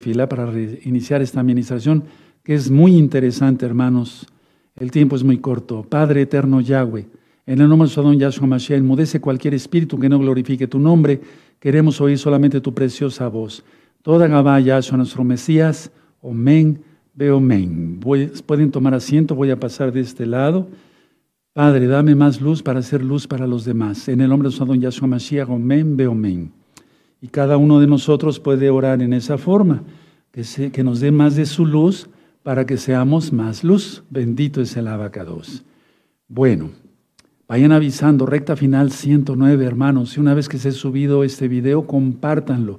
fila para iniciar esta administración, que es muy interesante, hermanos. El tiempo es muy corto. Padre eterno Yahweh, en el nombre de don Yahshua Mashiach, enmudece cualquier espíritu que no glorifique tu nombre. Queremos oír solamente tu preciosa voz. Toda Gabá Yahshua, nuestro Mesías. Omen, veo men. Pueden tomar asiento, voy a pasar de este lado. Padre, dame más luz para hacer luz para los demás. En el nombre de don Yahshua Mashiach, omen, veo men. Y cada uno de nosotros puede orar en esa forma, que, que nos dé más de su luz para que seamos más luz. Bendito es el abacados. Bueno, vayan avisando, recta final 109, hermanos. Y una vez que se ha subido este video, compártanlo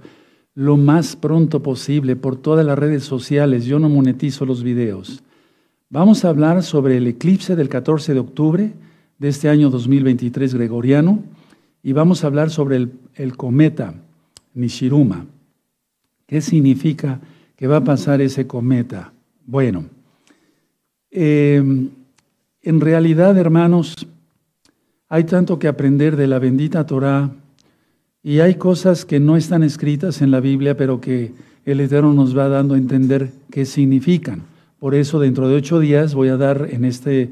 lo más pronto posible por todas las redes sociales. Yo no monetizo los videos. Vamos a hablar sobre el eclipse del 14 de octubre de este año 2023 gregoriano y vamos a hablar sobre el cometa Nishiruma. ¿Qué significa que va a pasar ese cometa? Bueno, em, en realidad, hermanos, hay tanto que aprender de la bendita Torah y hay cosas que no están escritas en la Biblia, pero que el Eterno nos va dando a entender qué significan. Por eso, dentro de ocho días voy a dar en este,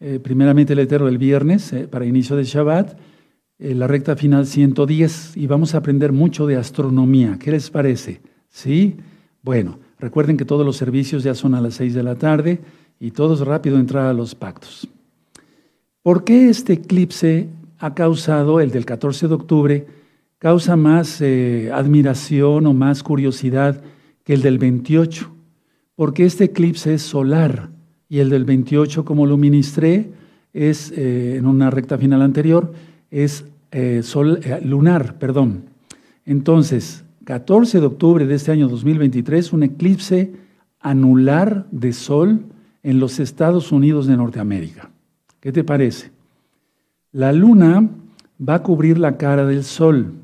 eh, primeramente el Eterno el viernes, eh, para inicio de Shabbat, eh, la recta final 110, y vamos a aprender mucho de astronomía. ¿Qué les parece? ¿Sí? Bueno. Recuerden que todos los servicios ya son a las 6 de la tarde y todos rápido entrar a los pactos. ¿Por qué este eclipse ha causado, el del 14 de octubre, causa más eh, admiración o más curiosidad que el del 28? Porque este eclipse es solar y el del 28, como lo ministré, es eh, en una recta final anterior, es eh, sol, lunar, perdón. Entonces, 14 de octubre de este año 2023, un eclipse anular de sol en los Estados Unidos de Norteamérica. ¿Qué te parece? La luna va a cubrir la cara del sol,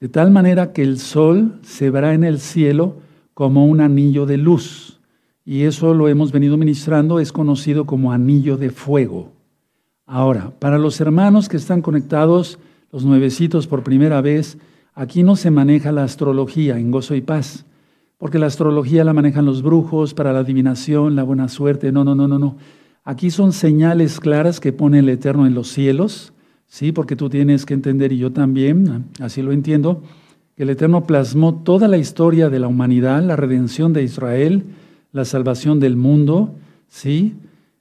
de tal manera que el sol se verá en el cielo como un anillo de luz. Y eso lo hemos venido ministrando, es conocido como anillo de fuego. Ahora, para los hermanos que están conectados, los nuevecitos por primera vez, Aquí no se maneja la astrología en gozo y paz, porque la astrología la manejan los brujos para la adivinación, la buena suerte. No, no, no, no, no. Aquí son señales claras que pone el Eterno en los cielos, sí, porque tú tienes que entender y yo también, así lo entiendo, que el Eterno plasmó toda la historia de la humanidad, la redención de Israel, la salvación del mundo, sí,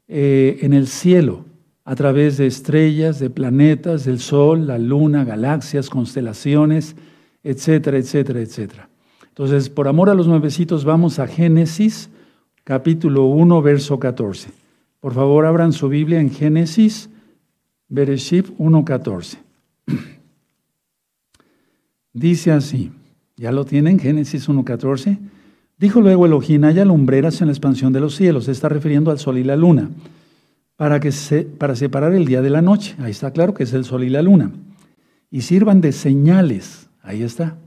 eh, en el cielo a través de estrellas, de planetas, del Sol, la Luna, galaxias, constelaciones, etcétera, etcétera, etcétera. Entonces, por amor a los nuevecitos, vamos a Génesis, capítulo 1, verso 14. Por favor, abran su Biblia en Génesis, Bereshit 1, 14. Dice así, ¿ya lo tienen? Génesis 1, 14. Dijo luego Elohim, haya lumbreras en la expansión de los cielos. Se está refiriendo al sol y la luna para, que se, para separar el día de la noche. Ahí está claro que es el sol y la luna. Y sirvan de señales. Ahí está.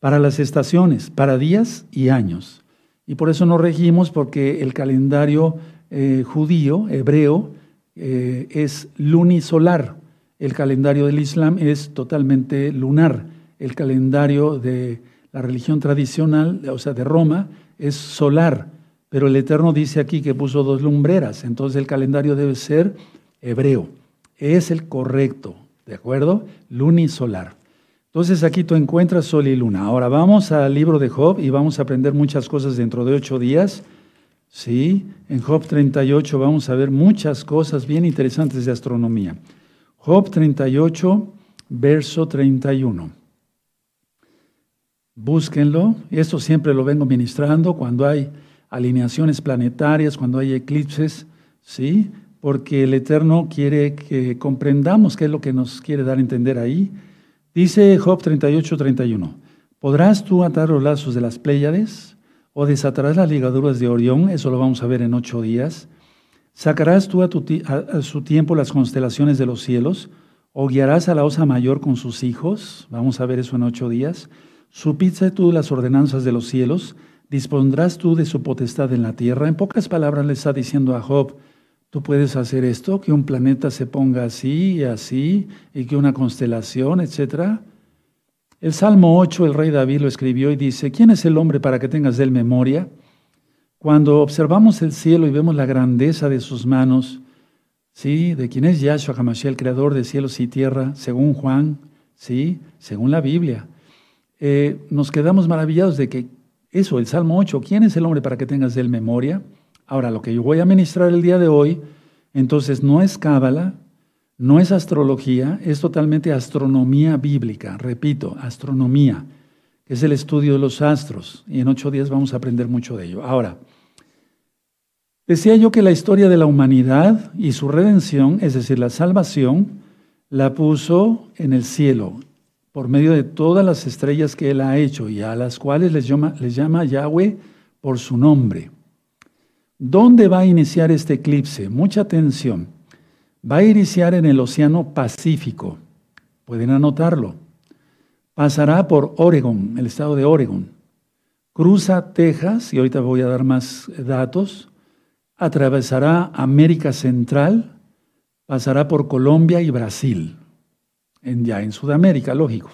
Para las estaciones, para días y años. Y por eso nos regimos porque el calendario eh, judío, hebreo, eh, es lunisolar. El calendario del Islam es totalmente lunar. El calendario de la religión tradicional, o sea, de Roma, es solar. Pero el Eterno dice aquí que puso dos lumbreras, entonces el calendario debe ser hebreo. Es el correcto, ¿de acuerdo? Lunisolar. Entonces aquí tú encuentras sol y luna. Ahora vamos al libro de Job y vamos a aprender muchas cosas dentro de ocho días. Sí, en Job 38 vamos a ver muchas cosas bien interesantes de astronomía. Job 38, verso 31. Búsquenlo. Esto siempre lo vengo ministrando cuando hay alineaciones planetarias, cuando hay eclipses, ¿sí? Porque el Eterno quiere que comprendamos qué es lo que nos quiere dar a entender ahí. Dice Job 38, 31, ¿podrás tú atar los lazos de las Pléyades o desatarás las ligaduras de Orión? Eso lo vamos a ver en ocho días. ¿Sacarás tú a, a su tiempo las constelaciones de los cielos? ¿O guiarás a la osa mayor con sus hijos? Vamos a ver eso en ocho días. ¿Supiste tú las ordenanzas de los cielos? ¿Dispondrás tú de su potestad en la tierra? En pocas palabras le está diciendo a Job, tú puedes hacer esto, que un planeta se ponga así y así, y que una constelación, etc. El Salmo 8, el rey David lo escribió y dice, ¿quién es el hombre para que tengas de él memoria? Cuando observamos el cielo y vemos la grandeza de sus manos, ¿sí? De quién es Yahshua HaMashiach, el creador de cielos y tierra, según Juan, ¿sí? Según la Biblia. Eh, nos quedamos maravillados de que eso, el Salmo 8, ¿quién es el hombre para que tengas de él memoria? Ahora, lo que yo voy a ministrar el día de hoy, entonces no es cábala, no es astrología, es totalmente astronomía bíblica, repito, astronomía, que es el estudio de los astros, y en ocho días vamos a aprender mucho de ello. Ahora, Decía yo que la historia de la humanidad y su redención, es decir, la salvación, la puso en el cielo por medio de todas las estrellas que Él ha hecho y a las cuales les llama, les llama Yahweh por su nombre. ¿Dónde va a iniciar este eclipse? Mucha atención. Va a iniciar en el Océano Pacífico. Pueden anotarlo. Pasará por Oregon, el estado de Oregon. Cruza Texas, y ahorita voy a dar más datos atravesará América Central, pasará por Colombia y Brasil, ya en Sudamérica, lógico.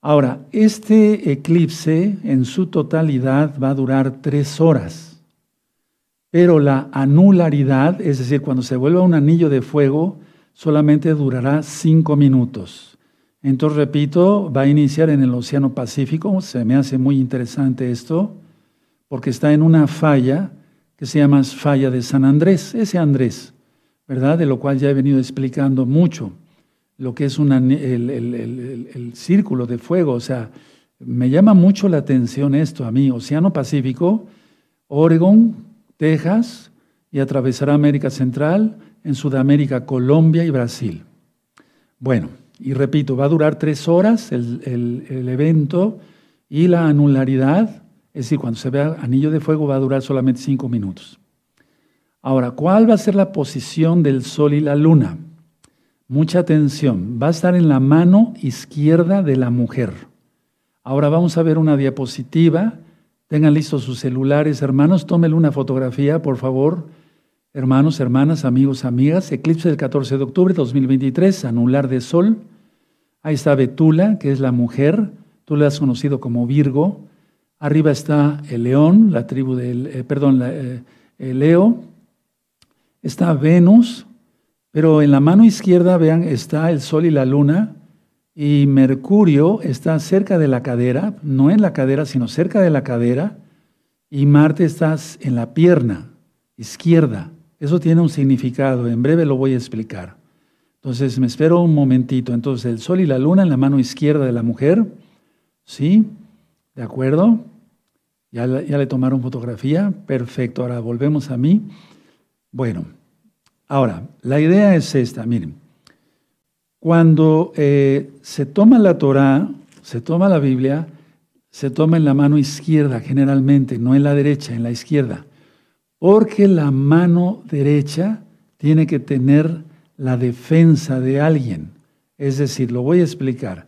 Ahora, este eclipse en su totalidad va a durar tres horas, pero la anularidad, es decir, cuando se vuelva un anillo de fuego, solamente durará cinco minutos. Entonces, repito, va a iniciar en el Océano Pacífico, se me hace muy interesante esto, porque está en una falla que se llama Falla de San Andrés, ese Andrés, ¿verdad? De lo cual ya he venido explicando mucho, lo que es el, círculo de fuego, o sea, me llama mucho la atención esto a mí, Océano Pacífico, Oregon, Texas, y atravesará América Central, en Sudamérica, Colombia y Brasil. Bueno, y repito, va a durar tres horas el, evento y la anularidad es decir, cuando se vea anillo de fuego va a durar solamente cinco minutos. Ahora, ¿cuál va a ser la posición del Sol y la Luna? Mucha atención. Va a estar en la mano izquierda de la mujer. Ahora vamos a ver una diapositiva. Tengan listos sus celulares, hermanos. Tómenle una fotografía, por favor. Hermanos, hermanas, amigos, amigas. Eclipse del 14 de octubre de 2023, anular de Sol. Ahí está Betula, que es la mujer. Tú la has conocido como Virgo. Arriba está el león, la tribu del, eh, perdón, eh, el Leo. Está Venus, pero en la mano izquierda, vean, está el Sol y la Luna. Y Mercurio está cerca de la cadera, no en la cadera, sino cerca de la cadera. Y Marte está en la pierna izquierda. Eso tiene un significado, en breve lo voy a explicar. Entonces, me espero un momentito. Entonces, el Sol y la Luna en la mano izquierda de la mujer, ¿sí? ¿De acuerdo? ¿Ya, le tomaron fotografía? Perfecto, ahora volvemos a mí. Bueno, ahora, la idea es esta, miren. Cuando eh, se toma la Torah, se toma la Biblia, se toma en la mano izquierda generalmente, no en la derecha, en la izquierda. Porque la mano derecha tiene que tener la defensa de alguien. Es decir, lo voy a explicar.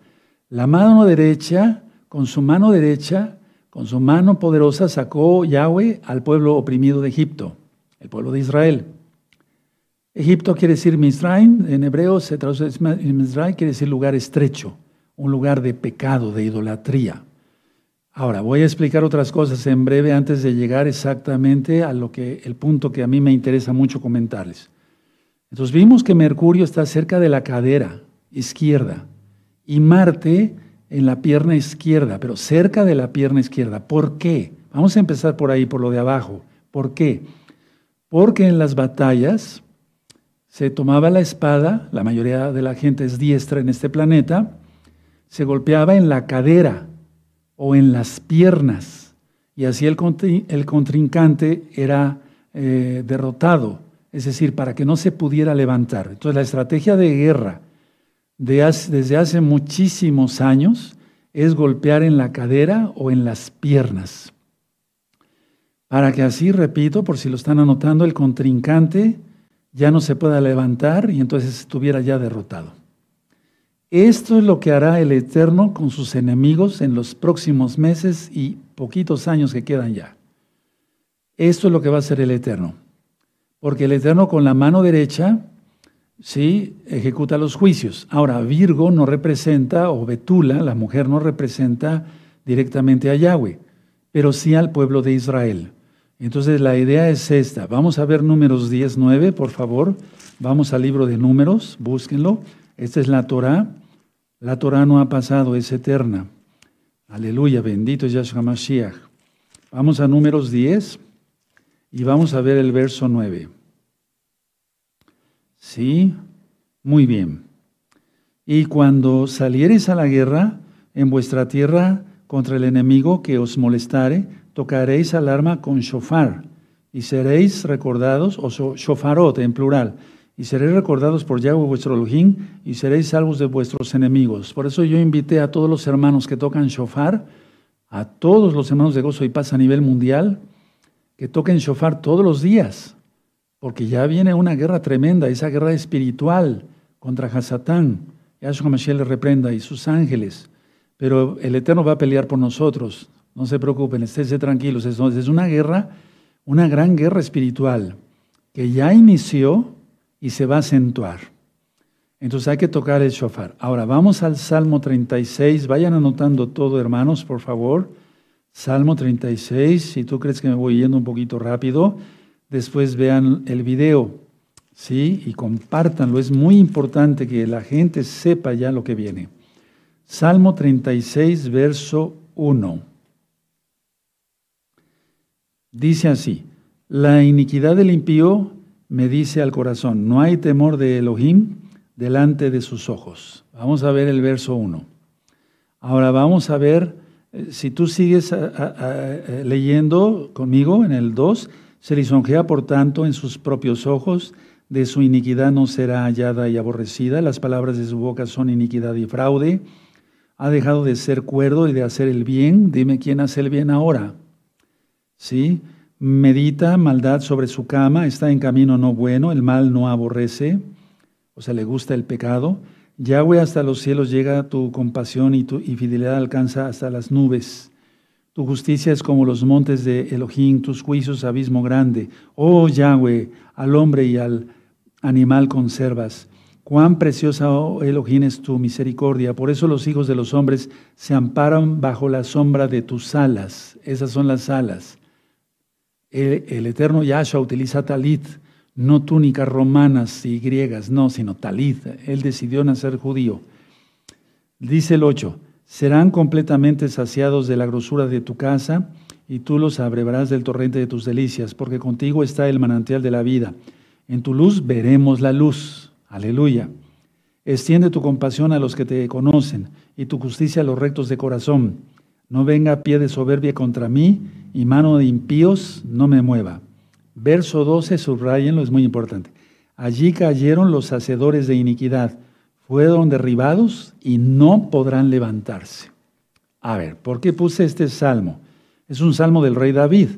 La mano derecha, con su mano derecha, con su mano poderosa sacó Yahweh al pueblo oprimido de Egipto, el pueblo de Israel. Egipto quiere decir Misraim, en hebreo se traduce Misraim, quiere decir lugar estrecho, un lugar de pecado, de idolatría. Ahora, voy a explicar otras cosas en breve antes de llegar exactamente a lo que el punto que a mí me interesa mucho comentarles. Entonces vimos que Mercurio está cerca de la cadera izquierda y Marte en la pierna izquierda, pero cerca de la pierna izquierda. ¿Por qué? Vamos a empezar por ahí, por lo de abajo. ¿Por qué? Porque en las batallas se tomaba la espada, la mayoría de la gente es diestra en este planeta, se golpeaba en la cadera o en las piernas y así el, contrincante era eh, derrotado, es decir, para que no se pudiera levantar. Entonces la estrategia de guerra desde hace muchísimos años es golpear en la cadera o en las piernas. Para que así, repito, por si lo están anotando, el contrincante ya no se pueda levantar y entonces estuviera ya derrotado. Esto es lo que hará el Eterno con sus enemigos en los próximos meses y poquitos años que quedan ya. Esto es lo que va a hacer el Eterno. Porque el Eterno con la mano derecha ¿sí? ejecuta los juicios. Ahora, Virgo no representa, o Betula, la mujer no representa directamente a Yahweh, pero sí al pueblo de Israel. Entonces la idea es esta. Vamos a ver números 10, 9, por favor. Vamos al libro de números, búsquenlo. Esta es la Torah. La Torah no ha pasado, es eterna. Aleluya, bendito es Yahshua Mashiach. Vamos a números 10 y vamos a ver el verso 9. Sí, muy bien. Y cuando saliereis a la guerra en vuestra tierra contra el enemigo que os molestare, tocaréis alarma con shofar y seréis recordados, o shofarot en plural, y seréis recordados por Yahweh vuestro Elohim y seréis salvos de vuestros enemigos. Por eso yo invité a todos los hermanos que tocan shofar, a todos los hermanos de gozo y paz a nivel mundial, que toquen shofar todos los días, porque ya viene una guerra tremenda, esa guerra espiritual contra Hasatán. Yahshua Mashiach le reprenda y sus ángeles. Pero el Eterno va a pelear por nosotros. No se preocupen, esténse tranquilos. Es una guerra, una gran guerra espiritual que ya inició y se va a acentuar. Entonces hay que tocar el shofar. Ahora vamos al Salmo 36. Vayan anotando todo, hermanos, por favor. Salmo 36. Si tú crees que me voy yendo un poquito rápido, después vean el video. ¿Sí? Y compártanlo. Es muy importante que la gente sepa ya lo que viene. Salmo 36, verso 1. Dice así: La iniquidad del impío me dice al corazón, no hay temor de Elohim delante de sus ojos. Vamos a ver el verso 1. Ahora vamos a ver, eh, si tú sigues eh, leyendo conmigo en el 2, se lisonjea por tanto en sus propios ojos, de su iniquidad no será hallada y aborrecida, las palabras de su boca son iniquidad y fraude, ha dejado de ser cuerdo y de hacer el bien, dime quién hace el bien ahora. ¿Sí? medita maldad sobre su cama, está en camino no bueno, el mal no aborrece, o sea, le gusta el pecado. Yahweh hasta los cielos llega tu compasión y tu fidelidad alcanza hasta las nubes. Tu justicia es como los montes de Elohim, tus juicios abismo grande. Oh Yahweh, al hombre y al animal conservas. Cuán preciosa, oh Elohim, es tu misericordia. Por eso los hijos de los hombres se amparan bajo la sombra de tus alas. Esas son las alas. El, eterno Yahshua utiliza talit, no túnicas romanas y griegas, no, sino talit. Él decidió nacer judío. Dice el 8, serán completamente saciados de la grosura de tu casa y tú los abrevarás del torrente de tus delicias, porque contigo está el manantial de la vida. En tu luz veremos la luz. Aleluya. Extiende tu compasión a los que te conocen y tu justicia a los rectos de corazón. No venga pie de soberbia contra mí y mano de impíos no me mueva. Verso 12, subrayenlo, es muy importante. Allí cayeron los hacedores de iniquidad, fueron derribados y no podrán levantarse. A ver, ¿por qué puse este salmo? Es un salmo del rey David.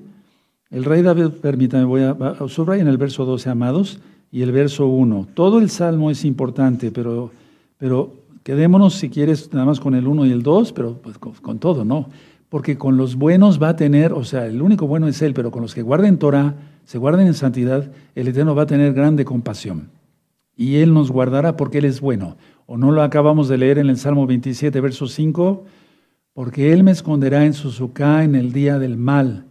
El rey David, permítame, voy a, subrayen el verso 12, amados, y el verso 1. Todo el salmo es importante, pero, pero quedémonos, si quieres, nada más con el 1 y el 2, pero pues, con todo, ¿no? porque con los buenos va a tener, o sea, el único bueno es Él, pero con los que guarden Torah, se guarden en santidad, el Eterno va a tener grande compasión. Y Él nos guardará porque Él es bueno. ¿O no lo acabamos de leer en el Salmo 27, verso 5? Porque Él me esconderá en su sucá en el día del mal,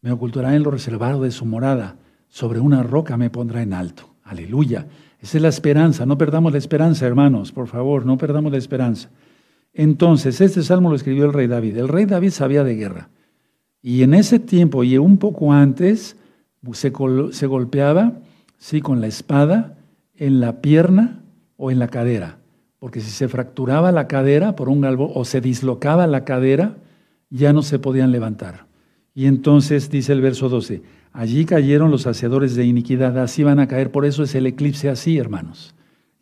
me ocultará en lo reservado de su morada, sobre una roca me pondrá en alto. Aleluya. Esa es la esperanza. No perdamos la esperanza, hermanos, por favor, no perdamos la esperanza. Entonces, este salmo lo escribió el rey David. El rey David sabía de guerra. Y en ese tiempo y un poco antes se, golpeaba, sí, con la espada en la pierna o en la cadera. Porque si se fracturaba la cadera por un galvo o se dislocaba la cadera, ya no se podían levantar. Y entonces dice el verso 12, allí cayeron los hacedores de iniquidad, así van a caer, por eso es el eclipse así, hermanos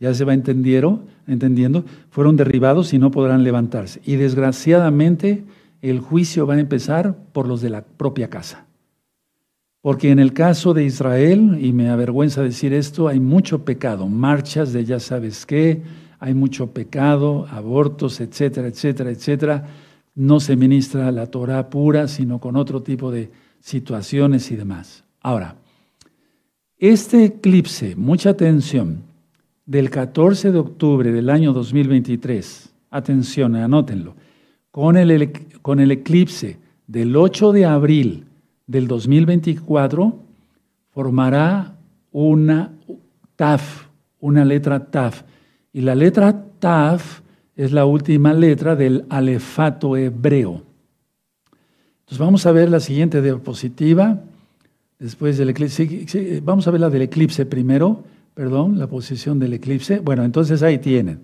ya se va entendiendo, entendiendo, fueron derribados y no podrán levantarse. Y desgraciadamente el juicio va a empezar por los de la propia casa. Porque en el caso de Israel, y me avergüenza decir esto, hay mucho pecado, marchas de ya sabes qué, hay mucho pecado, abortos, etcétera, etcétera, etcétera. No se ministra la Torah pura, sino con otro tipo de situaciones y demás. Ahora, este eclipse, mucha atención, del 14 de octubre del año 2023, atención, anótenlo, con el, con el eclipse del 8 de abril del 2024, formará una TAF, una letra TAF. Y la letra TAF es la última letra del alefato hebreo. Entonces vamos a ver la siguiente diapositiva, después del eclipse. Vamos a ver la del eclipse primero, perdón, la posición del eclipse. Bueno, entonces ahí tienen.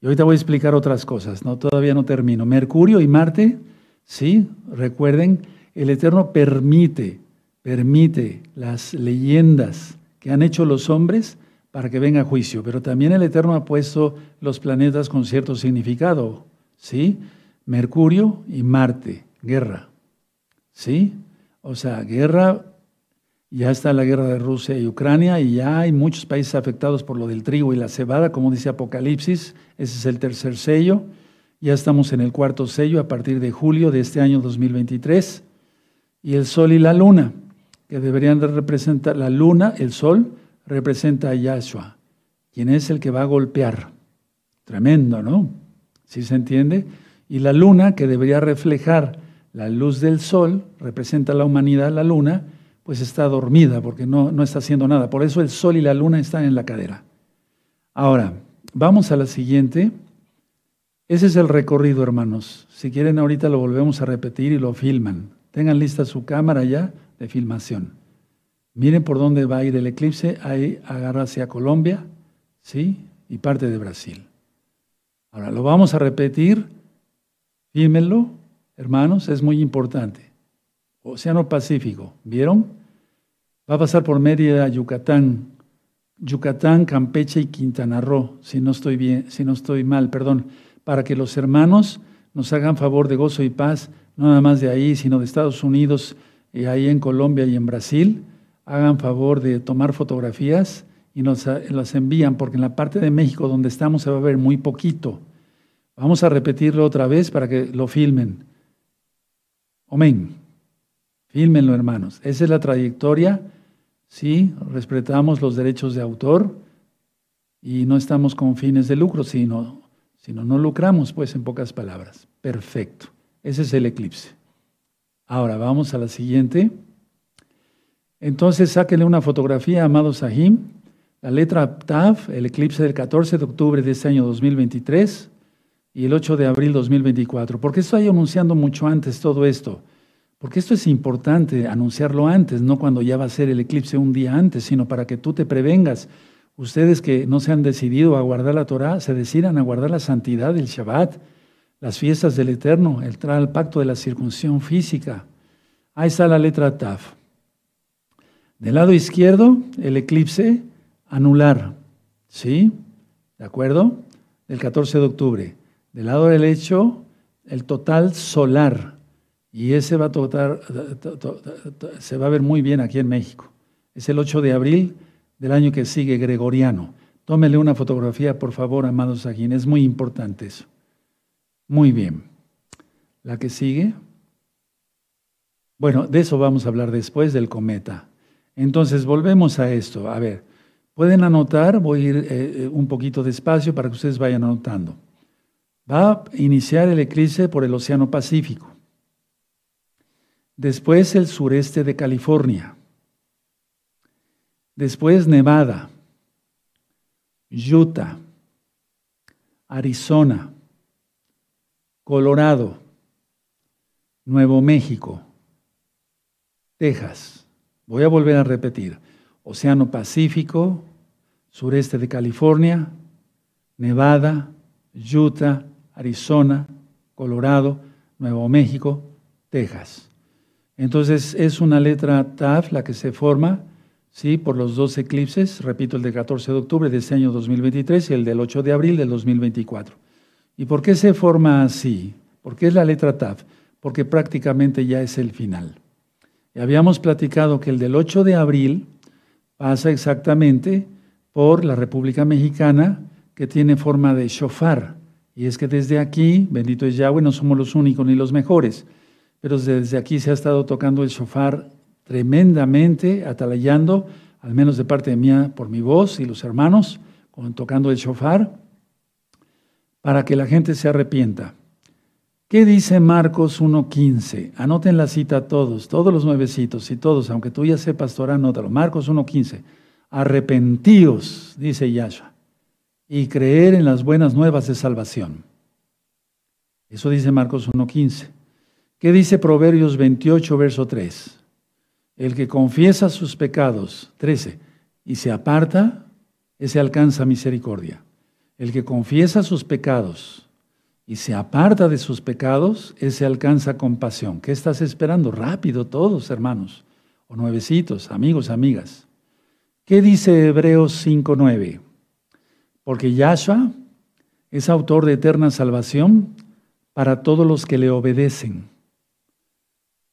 Y ahorita voy a explicar otras cosas, ¿no? Todavía no termino. Mercurio y Marte, sí, recuerden, el Eterno permite, permite las leyendas que han hecho los hombres para que venga juicio, pero también el Eterno ha puesto los planetas con cierto significado, ¿sí? Mercurio y Marte, guerra, ¿sí? O sea, guerra, ya está la guerra de Rusia y Ucrania y ya hay muchos países afectados por lo del trigo y la cebada, como dice Apocalipsis, ese es el tercer sello, ya estamos en el cuarto sello a partir de julio de este año 2023, y el Sol y la Luna, que deberían de representar la Luna, el Sol, representa a Yahshua, quien es el que va a golpear. Tremendo, ¿no? ¿Sí se entiende? Y la luna, que debería reflejar la luz del sol, representa a la humanidad, la luna, pues está dormida porque no, no está haciendo nada. Por eso el sol y la luna están en la cadera. Ahora, vamos a la siguiente. Ese es el recorrido, hermanos. Si quieren, ahorita lo volvemos a repetir y lo filman. Tengan lista su cámara ya de filmación. Miren por dónde va a ir el eclipse, ahí agarra hacia Colombia, ¿sí? Y parte de Brasil. Ahora, lo vamos a repetir, fíjenlo, hermanos, es muy importante. Océano Pacífico, ¿vieron? Va a pasar por Mérida, Yucatán, Yucatán, Campeche y Quintana Roo, si no estoy bien, si no estoy mal, perdón, para que los hermanos nos hagan favor de gozo y paz, no nada más de ahí, sino de Estados Unidos, y ahí en Colombia y en Brasil hagan favor de tomar fotografías y nos las envían, porque en la parte de México donde estamos se va a ver muy poquito. Vamos a repetirlo otra vez para que lo filmen. Amén. Fílmenlo, hermanos. Esa es la trayectoria. Sí, respetamos los derechos de autor y no estamos con fines de lucro, sino, sino no lucramos, pues, en pocas palabras. Perfecto. Ese es el eclipse. Ahora vamos a la siguiente. Entonces sáquenle una fotografía, amado Sahim, la letra Tav, el eclipse del 14 de octubre de este año 2023 y el 8 de abril 2024. ¿Por qué estoy anunciando mucho antes todo esto? Porque esto es importante anunciarlo antes, no cuando ya va a ser el eclipse un día antes, sino para que tú te prevengas. Ustedes que no se han decidido a guardar la Torah, se decidan a guardar la santidad del Shabbat, las fiestas del Eterno, el, pacto de la circuncisión física. Ahí está la letra Tav. Del lado izquierdo, el eclipse anular, ¿sí? ¿De acuerdo? Del 14 de octubre. Del lado derecho, el total solar. Y ese va a tocar, se va a ver muy bien aquí en México. Es el 8 de abril del año que sigue, gregoriano. Tómele una fotografía, por favor, amados aquí. Es muy importante eso. Muy bien. La que sigue. Bueno, de eso vamos a hablar después del cometa. Entonces, volvemos a esto. A ver, pueden anotar, voy a ir eh, eh, un poquito despacio para que ustedes vayan anotando. Va a iniciar el eclipse por el Océano Pacífico. Después el sureste de California. Después Nevada, Utah, Arizona, Colorado, Nuevo México, Texas. Voy a volver a repetir. Océano Pacífico, sureste de California, Nevada, Utah, Arizona, Colorado, Nuevo México, Texas. Entonces es una letra TAF la que se forma ¿sí? por los dos eclipses, repito, el del 14 de octubre de este año 2023 y el del 8 de abril del 2024. ¿Y por qué se forma así? ¿Por qué es la letra TAF? Porque prácticamente ya es el final. Y habíamos platicado que el del 8 de abril pasa exactamente por la República Mexicana, que tiene forma de shofar. Y es que desde aquí, bendito es Yahweh, no somos los únicos ni los mejores, pero desde aquí se ha estado tocando el shofar tremendamente, atalayando, al menos de parte de mía, por mi voz y los hermanos, tocando el shofar, para que la gente se arrepienta. ¿Qué dice Marcos 1.15? Anoten la cita todos, todos los nuevecitos y todos, aunque tú ya sepas Torah, anótalo. Marcos 1.15. Arrepentíos, dice Yahshua, y creer en las buenas nuevas de salvación. Eso dice Marcos 1.15. ¿Qué dice Proverbios 28, verso 3? El que confiesa sus pecados, 13, y se aparta, ese alcanza misericordia. El que confiesa sus pecados y se aparta de sus pecados, ese alcanza compasión. ¿Qué estás esperando? Rápido todos, hermanos, o nuevecitos, amigos, amigas. ¿Qué dice Hebreos 5.9? Porque Yahshua es autor de eterna salvación para todos los que le obedecen.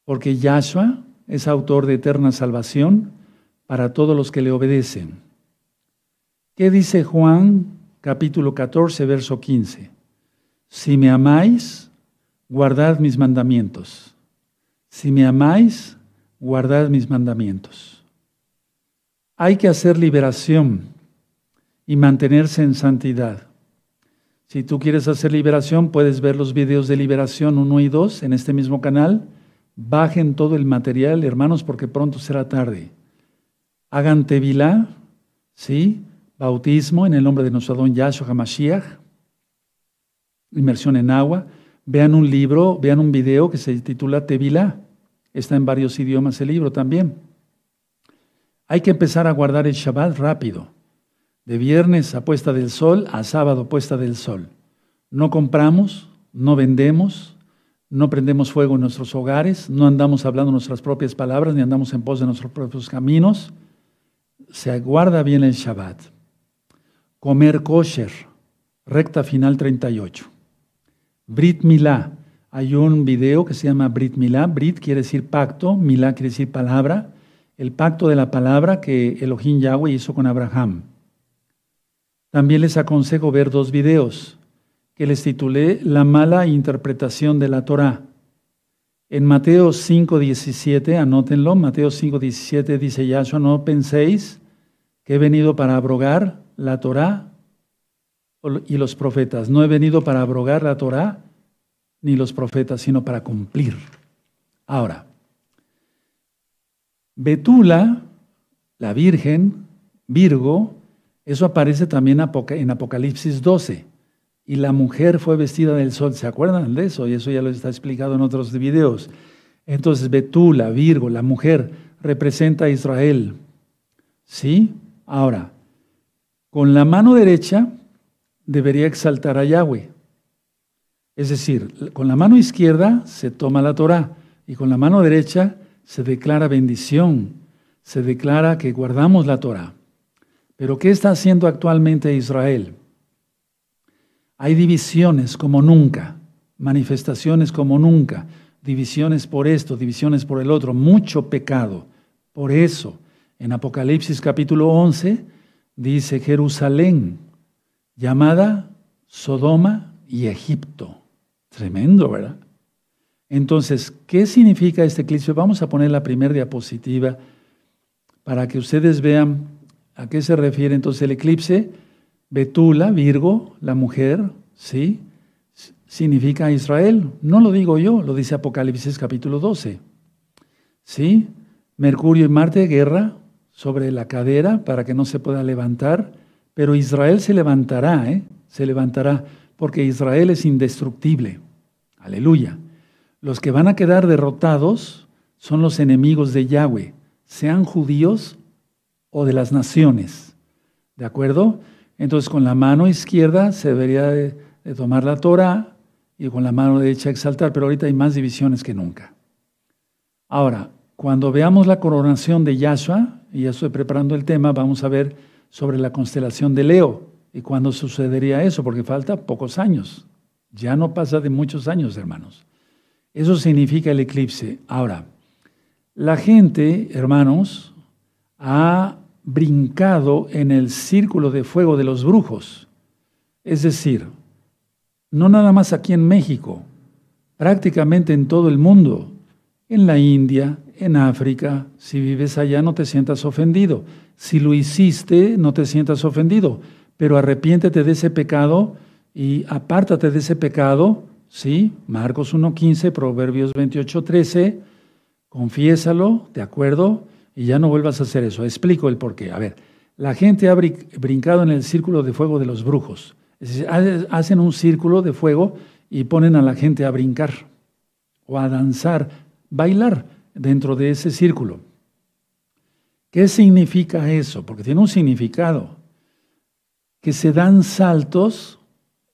Porque Yahshua es autor de eterna salvación para todos los que le obedecen. ¿Qué dice Juan capítulo 14, verso 15? Si me amáis, guardad mis mandamientos. Si me amáis, guardad mis mandamientos. Hay que hacer liberación y mantenerse en santidad. Si tú quieres hacer liberación, puedes ver los videos de liberación 1 y 2 en este mismo canal. Bajen todo el material, hermanos, porque pronto será tarde. Hagan tevilá, ¿sí? Bautismo en el nombre de nuestro don Yahshua HaMashiach. Inmersión en agua. Vean un libro, vean un video que se titula Tevilá. Está en varios idiomas el libro también. Hay que empezar a guardar el Shabbat rápido. De viernes a puesta del sol a sábado puesta del sol. No compramos, no vendemos, no prendemos fuego en nuestros hogares, no andamos hablando nuestras propias palabras, ni andamos en pos de nuestros propios caminos. Se guarda bien el Shabbat. Comer kosher, recta final 38. Brit Milá. Hay un video que se llama Brit Milá. Brit quiere decir pacto, Milá quiere decir palabra. El pacto de la palabra que Elohim Yahweh hizo con Abraham. También les aconsejo ver dos videos que les titulé La mala interpretación de la Torah. En Mateo 5.17, anótenlo, Mateo 5.17 dice Yahshua, no penséis que he venido para abrogar la Torah y los profetas. No he venido para abrogar la Torah ni los profetas, sino para cumplir. Ahora, Betula, la Virgen, Virgo, eso aparece también en Apocalipsis 12 y la mujer fue vestida del sol. ¿Se acuerdan de eso? Y eso ya lo está explicado en otros videos. Entonces, Betula, Virgo, la mujer, representa a Israel. ¿Sí? Ahora, con la mano derecha debería exaltar a Yahweh. Es decir, con la mano izquierda se toma la Torah y con la mano derecha se declara bendición, se declara que guardamos la Torah. Pero ¿qué está haciendo actualmente Israel? Hay divisiones como nunca, manifestaciones como nunca, divisiones por esto, divisiones por el otro, mucho pecado. Por eso, en Apocalipsis capítulo 11 dice Jerusalén, llamada Sodoma y Egipto. Tremendo, ¿verdad? Entonces, ¿qué significa este eclipse? Vamos a poner la primera diapositiva para que ustedes vean a qué se refiere entonces el eclipse. Betula, Virgo, la mujer, ¿sí? Significa Israel. No lo digo yo, lo dice Apocalipsis capítulo 12. ¿Sí? Mercurio y Marte, guerra sobre la cadera para que no se pueda levantar, pero Israel se levantará, ¿eh? Se levantará, porque Israel es indestructible. Aleluya. Los que van a quedar derrotados son los enemigos de Yahweh, sean judíos o de las naciones. ¿De acuerdo? Entonces con la mano izquierda se debería de, tomar la Torah y con la mano derecha exaltar, pero ahorita hay más divisiones que nunca. Ahora, cuando veamos la coronación de Yahshua, y ya estoy preparando el tema, vamos a ver sobre la constelación de Leo y cuándo sucedería eso, porque falta pocos años. Ya no pasa de muchos años, hermanos. Eso significa el eclipse. Ahora, la gente, hermanos, ha brincado en el círculo de fuego de los brujos. Es decir, no nada más aquí en México, prácticamente en todo el mundo, en la India, en África, si vives allá no te sientas ofendido. Si lo hiciste, no te sientas ofendido. pero arrepiéntete de ese pecado y apártate de ese pecado, ¿sí? Marcos 1.15, Proverbios 28.13, confiésalo, ¿de acuerdo? Y ya no vuelvas a hacer eso. Explico el porqué. A ver, la gente ha brincado en el círculo de fuego de los brujos. Es decir, hacen un círculo de fuego y ponen a la gente a brincar o a danzar, bailar dentro de ese círculo. ¿Qué significa eso? Porque tiene un significado. Que se dan saltos,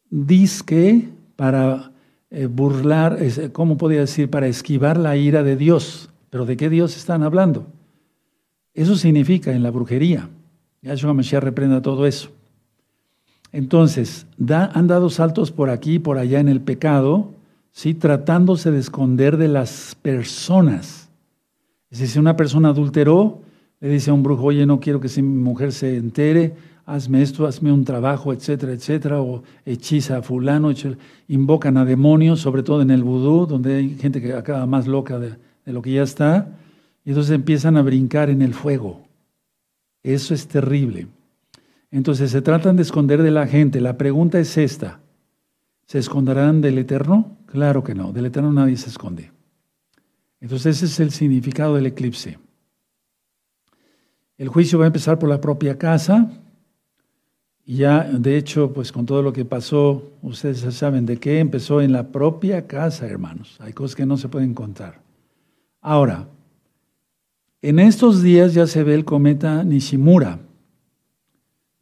disque, para eh, burlar, ¿cómo podría decir? Para esquivar la ira de Dios. ¿Pero de qué Dios están hablando? Eso significa en la brujería. Yahshua Mashiach reprenda todo eso. Entonces, han dado saltos por aquí y por allá en el pecado, ¿sí? tratándose de esconder de las personas. Es decir, si una persona adulteró, le dice a un brujo, oye, no quiero que si mi mujer se entere, hazme esto, hazme un trabajo, etcétera, etcétera, o hechiza a fulano, invocan a demonios, sobre todo en el vudú, donde hay gente que acaba más loca de lo que ya está, y entonces empiezan a brincar en el fuego. Eso es terrible. Entonces se tratan de esconder de la gente. La pregunta es esta. ¿Se esconderán del Eterno? Claro que no. Del Eterno nadie se esconde. Entonces ese es el significado del eclipse. El juicio va a empezar por la propia casa. Y ya, de hecho, pues con todo lo que pasó, ustedes ya saben de qué empezó en la propia casa, hermanos. Hay cosas que no se pueden contar. Ahora, en estos días ya se ve el cometa Nishimura.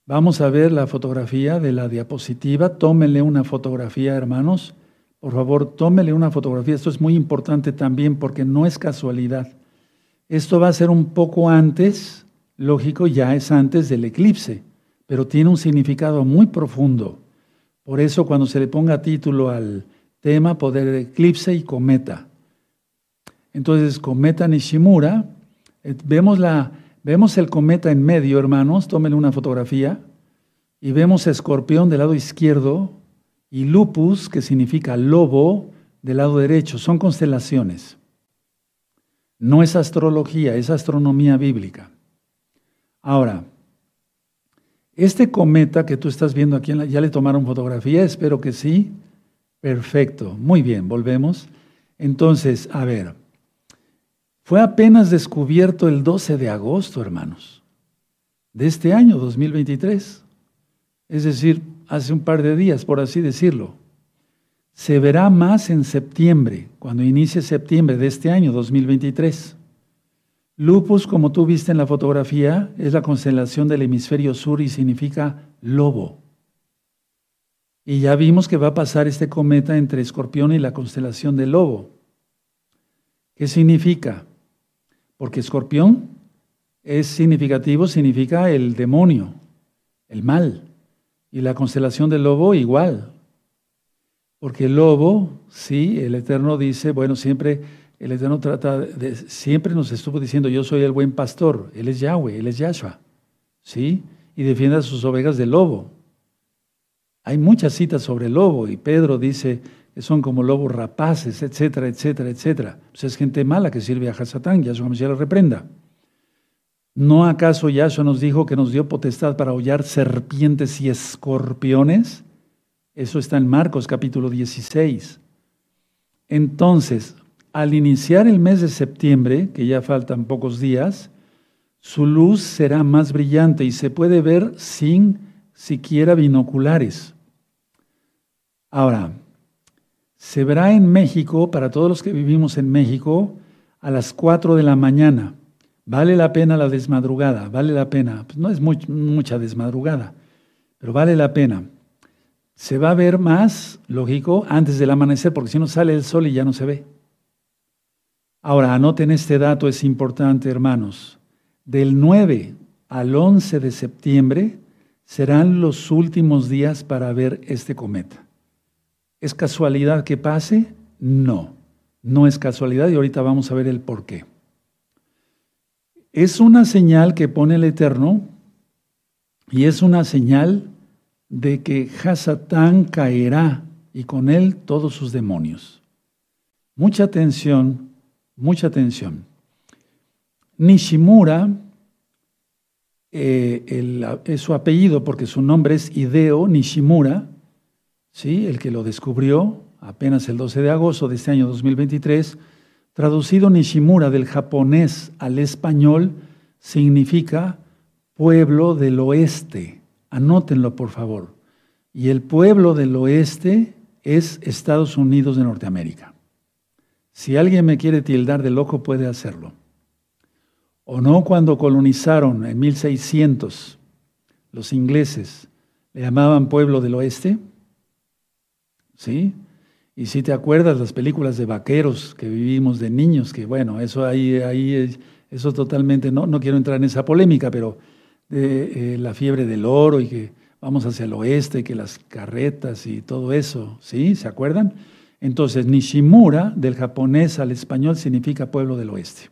Vamos a ver la fotografía de la diapositiva. Tómenle una fotografía, hermanos. Por favor, tómenle una fotografía. Esto es muy importante también porque no es casualidad. Esto va a ser un poco antes, lógico, ya es antes del eclipse, pero tiene un significado muy profundo. Por eso cuando se le ponga título al tema, poder de eclipse y cometa. Entonces, cometa Nishimura vemos, la, vemos el cometa en medio, hermanos, tómenle una fotografía, y vemos escorpión del lado izquierdo y lupus, que significa lobo, del lado derecho. Son constelaciones. No es astrología, es astronomía bíblica. Ahora, este cometa que tú estás viendo aquí, ¿ya le tomaron fotografía? Espero que sí. Perfecto. Muy bien, volvemos. Entonces, a ver. Fue apenas descubierto el 12 de agosto, hermanos, de este año 2023. Es decir, hace un par de días, por así decirlo. Se verá más en septiembre, cuando inicie septiembre de este año 2023. Lupus, como tú viste en la fotografía, es la constelación del hemisferio sur y significa lobo. Y ya vimos que va a pasar este cometa entre Escorpión y la constelación del lobo. ¿Qué significa? Porque escorpión es significativo, significa el demonio, el mal. Y la constelación del lobo igual. Porque el lobo, sí, el Eterno dice, bueno, siempre el Eterno trata siempre nos estuvo diciendo, yo soy el buen pastor, Él es Yahweh, Él es Yahshua, ¿sí? Y defiende a sus ovejas del lobo. Hay muchas citas sobre el lobo y Pedro dice, son como lobos rapaces, etcétera, etcétera, etcétera. Pues es gente mala que sirve a Hasatán, Yahshua Mashiach la reprenda. ¿No acaso Yahshua nos dijo que nos dio potestad para hollar serpientes y escorpiones? Eso está en Marcos capítulo 16. Entonces, al iniciar el mes de septiembre, que ya faltan pocos días, su luz será más brillante y se puede ver sin siquiera binoculares. Ahora, se verá en México, para todos los que vivimos en México, a las 4 de la mañana. Vale la pena la desmadrugada, vale la pena. Pues no es mucha desmadrugada, pero vale la pena. Se va a ver más, lógico, antes del amanecer, porque si no sale el sol y ya no se ve. Ahora, anoten este dato, es importante, hermanos. Del 9 al 11 de septiembre serán los últimos días para ver este cometa. ¿Es casualidad que pase? No, no es casualidad y ahorita vamos a ver el por qué. Es una señal que pone el Eterno y es una señal de que Hasatán caerá y con él todos sus demonios. Mucha atención, mucha atención. Nishimura eh, es su apellido porque su nombre es Hideo Nishimura, ¿sí? el que lo descubrió apenas el 12 de agosto de este año 2023. Traducido Nishimura del japonés al español significa pueblo del oeste. Anótenlo, por favor. Y el pueblo del oeste es Estados Unidos de Norteamérica. Si alguien me quiere tildar de loco, puede hacerlo. ¿O no cuando colonizaron en 1600 los ingleses, le llamaban pueblo del oeste? ¿Sí? Y si te acuerdas las películas de vaqueros que vivimos de niños, que bueno, eso ahí, ahí eso totalmente, no, no quiero entrar en esa polémica, pero de eh, la fiebre del oro y que vamos hacia el oeste, que las carretas y todo eso, ¿sí? ¿Se acuerdan? Entonces, Nishimura, del japonés al español, significa pueblo del oeste.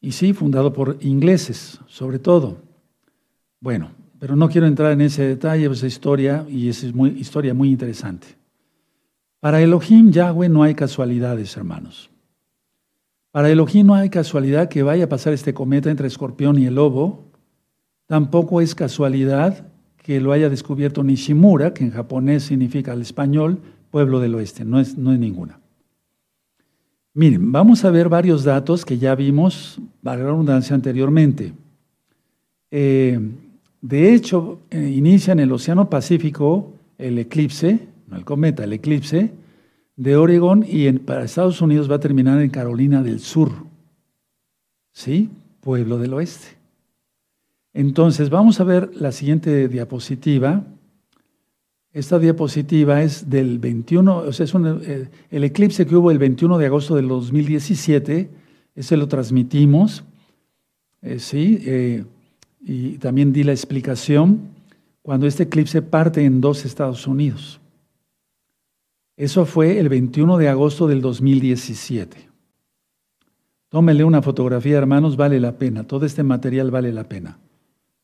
Y sí, fundado por ingleses, sobre todo. Bueno, pero no quiero entrar en ese detalle, esa historia, y es muy, historia muy interesante. Para Elohim Yahweh no hay casualidades, hermanos. Para Elohim no hay casualidad que vaya a pasar este cometa entre escorpión y el lobo. Tampoco es casualidad que lo haya descubierto Nishimura, que en japonés significa al español, pueblo del oeste. No es, no es ninguna. Miren, vamos a ver varios datos que ya vimos, para la redundancia, anteriormente. Eh, de hecho, eh, inicia en el Océano Pacífico el eclipse, no el cometa, el eclipse de Oregón y en, para Estados Unidos va a terminar en Carolina del Sur. ¿Sí? Pueblo del oeste. Entonces, vamos a ver la siguiente diapositiva. Esta diapositiva es del 21, o sea, es eh, el eclipse que hubo el 21 de agosto del 2017, ese lo transmitimos, eh, sí, y también di la explicación cuando este eclipse parte en dos Estados Unidos. Eso fue el 21 de agosto del 2017. Tómele una fotografía, hermanos, vale la pena. Todo este material vale la pena.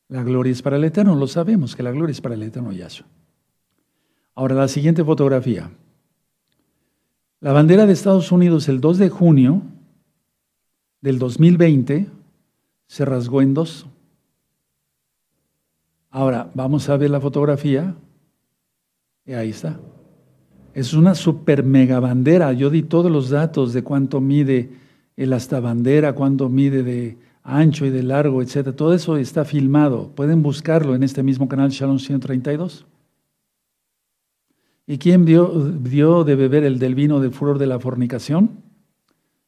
La gloria es para el Eterno, lo sabemos que la gloria es para el Eterno Yahshua. Ahora, la siguiente fotografía. La bandera de Estados Unidos el 2 de junio del 2020 se rasgó en dos. Ahora, vamos a ver la fotografía. Y ahí está. Es una super mega bandera. Yo di todos los datos de cuánto mide el hasta bandera, cuánto mide de ancho y de largo, etc. Todo eso está filmado. Pueden buscarlo en este mismo canal Shalom 132. ¿Y quién dio, dio de beber el del vino del furor de la fornicación?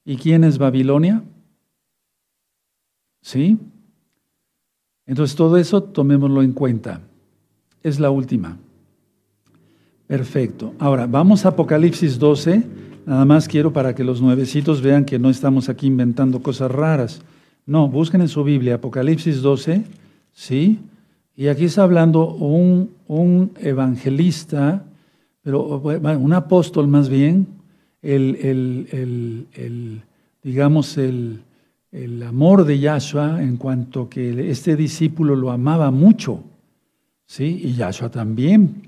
¿Y quién es Babilonia? ¿Sí? Entonces todo eso tomémoslo en cuenta. Es la última. Perfecto. Ahora, vamos a Apocalipsis 12. Nada más quiero para que los nuevecitos vean que no estamos aquí inventando cosas raras. No, busquen en su Biblia Apocalipsis 12, ¿sí? Y aquí está hablando un, un evangelista pero un apóstol más bien, el, digamos, el, amor de Yahshua en cuanto que este discípulo lo amaba mucho, ¿sí? Y Yahshua también.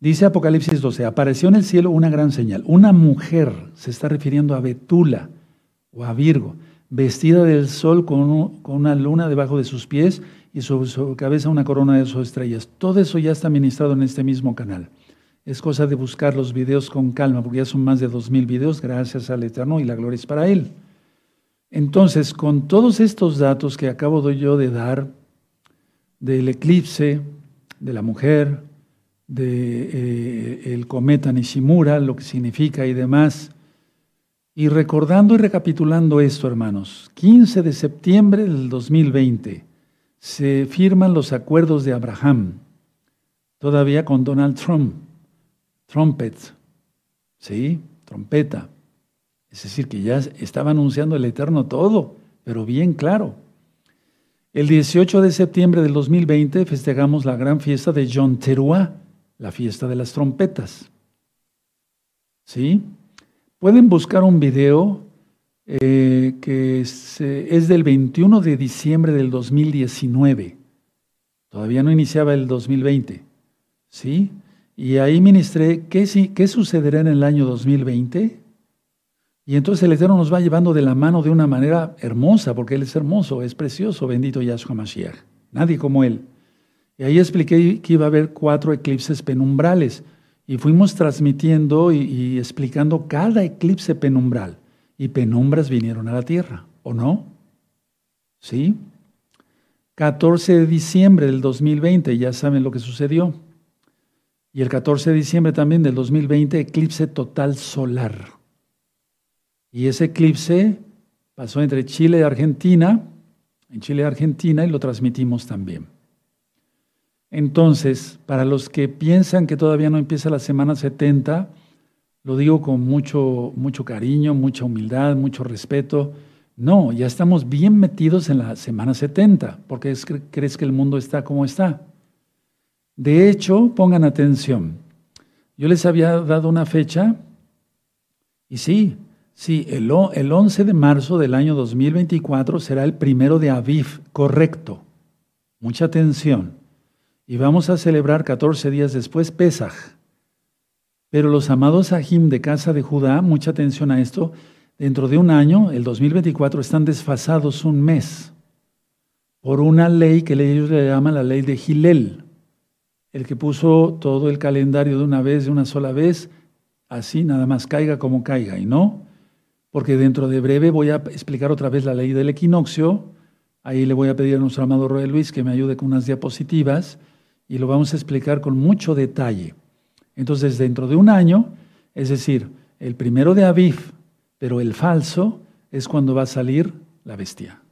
Dice Apocalipsis 12, apareció en el cielo una gran señal. Una mujer, se está refiriendo a Betula o a Virgo, vestida del sol con, con una luna debajo de sus pies y sobre su cabeza una corona de sus estrellas. Todo eso ya está ministrado en este mismo canal. Es cosa de buscar los videos con calma, porque ya son más de dos mil videos, gracias al Eterno, y la gloria es para Él. Entonces, con todos estos datos que acabo yo de dar, del eclipse, de la mujer, del de, eh, cometa Nishimura, lo que significa y demás, y recordando y recapitulando esto, hermanos, 15 de septiembre del 2020 se firman los acuerdos de Abraham, todavía con Donald Trump trumpet, ¿sí? Trompeta. Es decir, que ya estaba anunciando el Eterno todo, pero bien claro. El 18 de septiembre del 2020 festejamos la gran fiesta de John Teruah, la fiesta de las trompetas. ¿Sí? Pueden buscar un video eh, que es, es, del 21 de diciembre del 2019. Todavía no iniciaba el 2020. ¿Sí? Y ahí ministré, ¿qué, ¿qué sucederá en el año 2020? Y entonces el Eterno nos va llevando de la mano de una manera hermosa, porque Él es hermoso, es precioso, bendito Yahshua Mashiach. Nadie como Él. Y ahí expliqué que iba a haber cuatro eclipses penumbrales. Y fuimos transmitiendo y, explicando cada eclipse penumbral. Y penumbras vinieron a la tierra, ¿o no? ¿Sí? 14 de diciembre del 2020, ya saben lo que sucedió. Y el 14 de diciembre también del 2020, eclipse total solar. Y ese eclipse pasó entre Chile y Argentina, en Chile y Argentina, y lo transmitimos también. Entonces, para los que piensan que todavía no empieza la semana 70, lo digo con mucho, mucho cariño, mucha humildad, mucho respeto. No, ya estamos bien metidos en la semana 70, porque crees que el mundo está como está. De hecho, pongan atención. Yo les había dado una fecha y sí, Sí, el, el 11 de marzo del año 2024 será el primero de Aviv, correcto. Mucha atención. Y vamos a celebrar 14 días después Pesaj. Pero los amados Ahim de casa de Judá, mucha atención a esto, dentro de un año, el 2024, están desfasados un mes por una ley que ellos le llaman la ley de Gilel, el que puso todo el calendario de una vez, de una sola vez, así nada más caiga como caiga, y no porque dentro de breve voy a explicar otra vez la ley del equinoccio. Ahí le voy a pedir a nuestro amado Roy Luis que me ayude con unas diapositivas y lo vamos a explicar con mucho detalle. Entonces, dentro de un año, es decir, el primero de Aviv, pero el falso es cuando va a salir la bestia.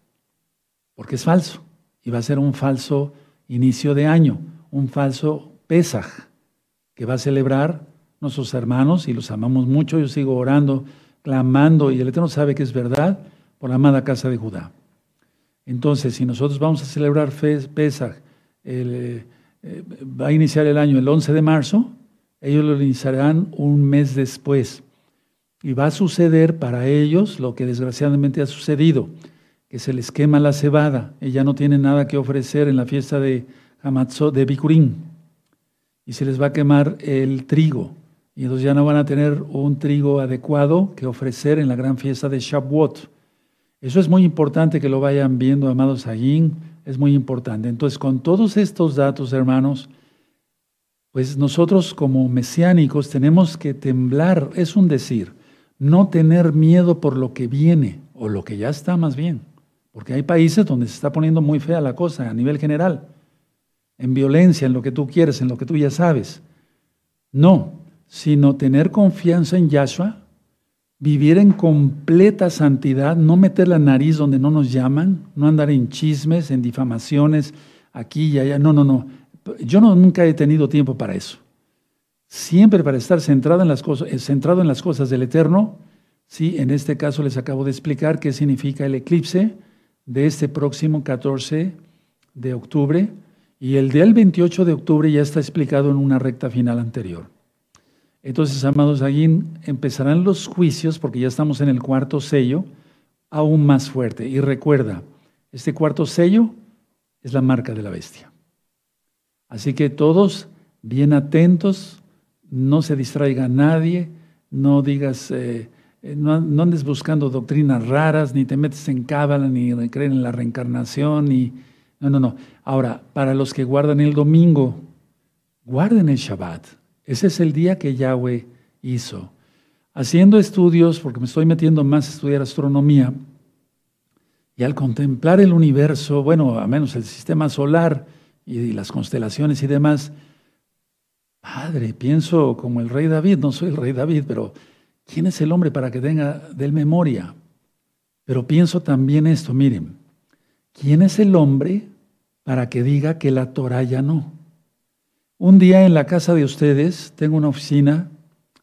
Porque es falso. Y va a ser un falso inicio de año, un falso Pesaj, que va a celebrar nuestros hermanos y los amamos mucho. Yo sigo orando clamando, y el Eterno sabe que es verdad, por la amada casa de Judá. Entonces, si nosotros vamos a celebrar Pesach, eh, eh, va a iniciar el año el 11 de marzo, ellos lo iniciarán un mes después. Y va a suceder para ellos lo que desgraciadamente ha sucedido, que se les quema la cebada ya no tienen nada que ofrecer en la fiesta de Hamatzot, de Bikurim. Y se les va a quemar el trigo y entonces ya no van a tener un trigo adecuado que ofrecer en la gran fiesta de Shavuot. Eso es muy importante que lo vayan viendo, amados allí, es muy importante. Entonces, con todos estos datos, hermanos, pues nosotros como mesiánicos tenemos que temblar, es un decir, no tener miedo por lo que viene o lo que ya está más bien, porque hay países donde se está poniendo muy fea la cosa a nivel general, en violencia, en lo que tú quieres, en lo que tú ya sabes. No, sino tener confianza en Yahshua, vivir en completa santidad, no meter la nariz donde no nos llaman, no andar en chismes, en difamaciones, aquí y allá. No, no, no. Yo nunca he tenido tiempo para eso. Siempre para estar centrado en las cosas, eh, centrado en las cosas del Eterno. Sí, en este caso les acabo de explicar qué significa el eclipse de este próximo 14 de octubre y el del 28 de octubre ya está explicado en una recta final anterior. Entonces, amados, allí empezarán los juicios, porque ya estamos en el cuarto sello, aún más fuerte. Y recuerda, este cuarto sello es la marca de la bestia. Así que todos bien atentos, no se distraiga nadie, no digas, eh, eh, no, andes buscando doctrinas raras, ni te metes en cábala, ni creen en la reencarnación, ni... No, no, no. Ahora, para los que guardan el domingo, guarden el Shabbat. Ese es el día que Yahweh hizo. Haciendo estudios, porque me estoy metiendo más a estudiar astronomía, y al contemplar el universo, bueno, a menos el sistema solar y las constelaciones y demás, Padre, pienso como el rey David, no soy el rey David, pero ¿quién es el hombre para que tenga del memoria? Pero pienso también esto, miren, ¿quién es el hombre para que diga que la Torah ya no? Un día en la casa de ustedes, tengo una oficina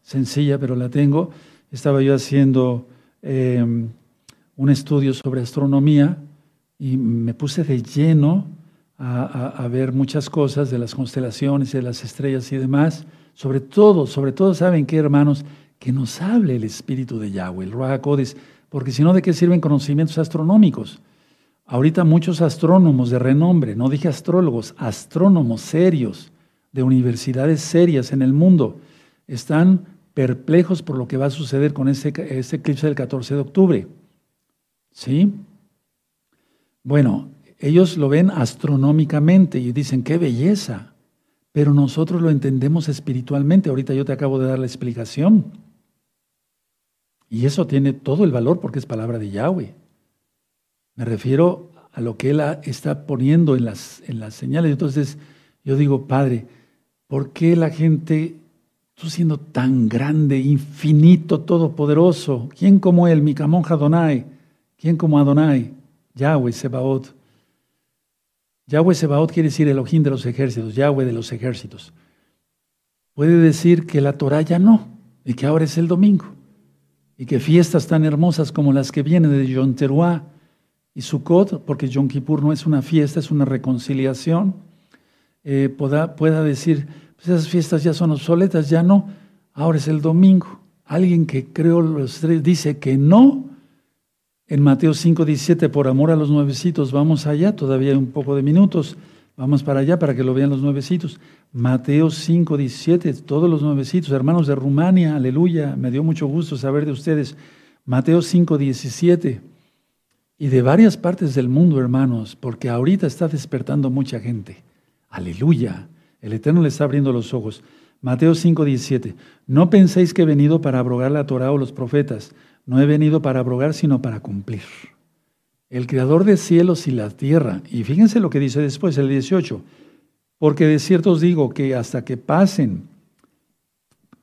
sencilla, pero la tengo, estaba yo haciendo em, un estudio sobre astronomía y me puse de lleno a, ver muchas cosas de las constelaciones, de las estrellas y demás. Sobre todo, sobre todo, ¿saben qué, hermanos? Que nos hable el espíritu de Yahweh, el Ruach porque si no, ¿de qué sirven conocimientos astronómicos? Ahorita muchos astrónomos de renombre, no dije astrólogos, astrónomos serios, de universidades serias en el mundo están perplejos por lo que va a suceder con ese, eclipse del 14 de octubre. ¿Sí? Bueno, ellos lo ven astronómicamente y dicen, qué belleza, pero nosotros lo entendemos espiritualmente. Ahorita yo te acabo de dar la explicación. Y eso tiene todo el valor porque es palabra de Yahweh. Me refiero a lo que Él está poniendo en las, en las señales. Entonces yo digo, Padre, ¿por qué la gente, tú siendo tan grande, infinito, todopoderoso, ¿quién como Él, mi camonja Adonai? ¿Quién como Adonai? Yahweh Sebaot. Yahweh Sebaot quiere decir Elohim de los ejércitos, Yahweh de los ejércitos. Puede decir que la Torah ya no, y que ahora es el domingo, y que fiestas tan hermosas como las que vienen de Yom Teruah y Sukkot, porque Yom Kippur no es una fiesta, es una reconciliación, eh, pueda, decir, esas fiestas ya son obsoletas, ya no, ahora es el domingo. Alguien que creo los tres dice que no, en Mateo 5, 17, por amor a los nuevecitos, vamos allá, todavía un poco de minutos, vamos para allá para que lo vean los nuevecitos. Mateo 5, 17, todos los nuevecitos, hermanos de Rumania, aleluya, me dio mucho gusto saber de ustedes. Mateo 5, 17, y de varias partes del mundo, hermanos, porque ahorita está despertando mucha gente. Aleluya, el Eterno le está abriendo los ojos. Mateo 5, 17, no penséis que he venido para abrogar la Torah o los profetas. No he venido para abrogar, sino para cumplir. El creador de cielos y la tierra. Y fíjense lo que dice después, el 18. Porque de cierto os digo que hasta que pasen,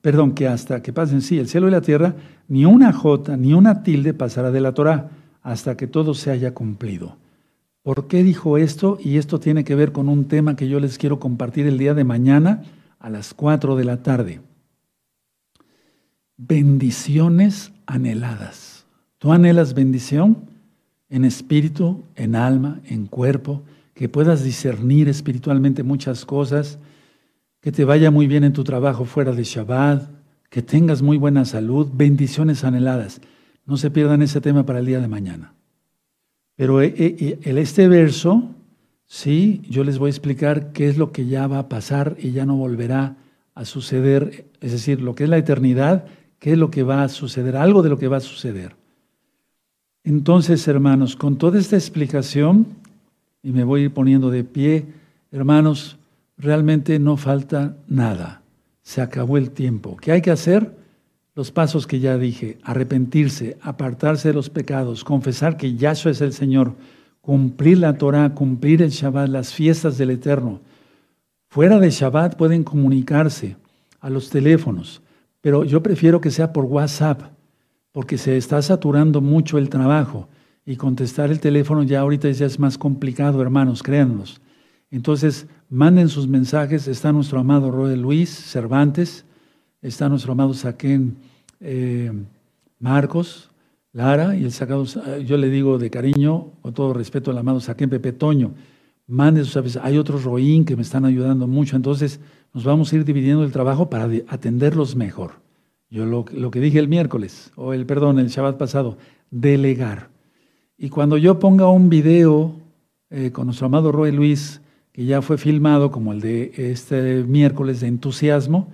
perdón, que hasta que pasen, sí, el cielo y la tierra, ni una jota, ni una tilde pasará de la Torah, hasta que todo se haya cumplido. ¿Por qué dijo esto? Y esto tiene que ver con un tema que yo les quiero compartir el día de mañana a las 4 de la tarde. Bendiciones anheladas. ¿Tú anhelas bendición en espíritu, en alma, en cuerpo? Que puedas discernir espiritualmente muchas cosas, que te vaya muy bien en tu trabajo fuera de Shabbat, que tengas muy buena salud, bendiciones anheladas. No se pierdan ese tema para el día de mañana. Pero eh, eh, eh, este verso, sí, yo les voy a explicar qué es lo que ya va a pasar y ya no volverá a suceder, es decir, lo que es la eternidad qué es lo que va a suceder, algo de lo que va a suceder. Entonces, hermanos, con toda esta explicación, y me voy a ir poniendo de pie, hermanos, realmente no falta nada. Se acabó el tiempo. ¿Qué hay que hacer? Los pasos que ya dije, arrepentirse, apartarse de los pecados, confesar que Yahshua es el Señor, cumplir la Torah, cumplir el Shabbat, las fiestas del Eterno. Fuera de Shabbat pueden comunicarse a los teléfonos pero yo prefiero que sea por WhatsApp, porque se está saturando mucho el trabajo y contestar el teléfono ya ahorita ya es más complicado, hermanos, créannos. Entonces, manden sus mensajes. Está nuestro amado Roy Luis Cervantes, está nuestro amado Saquén eh, Marcos, Lara, y el sacado, yo le digo de cariño, con todo respeto al amado Saquén Pepe Toño. Manden sus avisos. Hay otros Roín que me están ayudando mucho. Entonces, nos vamos a ir dividiendo el trabajo para atenderlos mejor. Yo lo, que dije el miércoles, o el perdón, el Shabbat pasado, delegar. Y cuando yo ponga un video eh, con nuestro amado Roy Luis, que ya fue filmado como el de este miércoles de entusiasmo,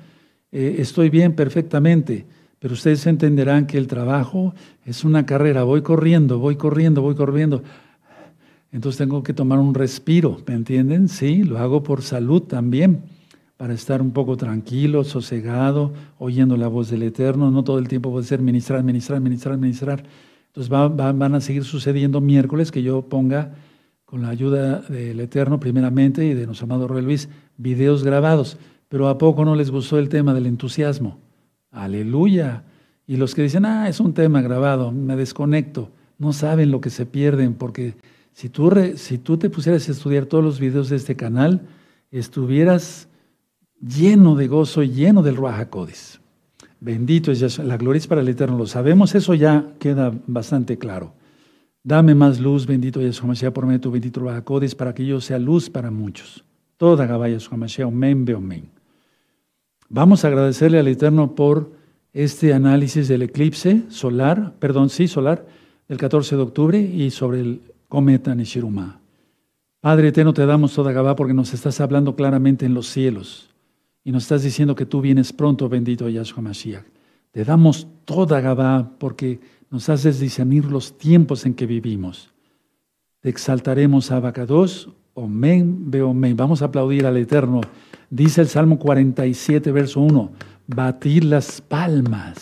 eh, estoy bien perfectamente, pero ustedes entenderán que el trabajo es una carrera, voy corriendo, voy corriendo, voy corriendo. Entonces tengo que tomar un respiro, ¿me entienden? Sí, lo hago por salud también para estar un poco tranquilo, sosegado, oyendo la voz del Eterno. No todo el tiempo puede ser ministrar, ministrar, ministrar, ministrar. Entonces van a seguir sucediendo miércoles que yo ponga, con la ayuda del Eterno primeramente y de nuestro amado Rey Luis, videos grabados. Pero ¿a poco no les gustó el tema del entusiasmo? Aleluya. Y los que dicen, ah, es un tema grabado, me desconecto, no saben lo que se pierden, porque si tú, si tú te pusieras a estudiar todos los videos de este canal, estuvieras lleno de gozo, lleno del Ruach Bendito es Yahshua. La gloria es para el Eterno. Lo sabemos, eso ya queda bastante claro. Dame más luz, bendito Yahshua Mashiach, por medio de tu bendito Ruach para que yo sea luz para muchos. Toda Gabaya Yahshua Mashiach, omen, omen. Vamos a agradecerle al Eterno por este análisis del eclipse solar, perdón, sí, solar, del 14 de octubre y sobre el cometa Nishiruma. Padre eterno, te damos toda Gabá porque nos estás hablando claramente en los cielos. Y nos estás diciendo que tú vienes pronto, bendito Yahshua Mashiach. Te damos toda Gabá porque nos haces discernir los tiempos en que vivimos. Te exaltaremos a Abacados, Omen, Beomen. Vamos a aplaudir al Eterno. Dice el Salmo 47, verso 1, batir las palmas.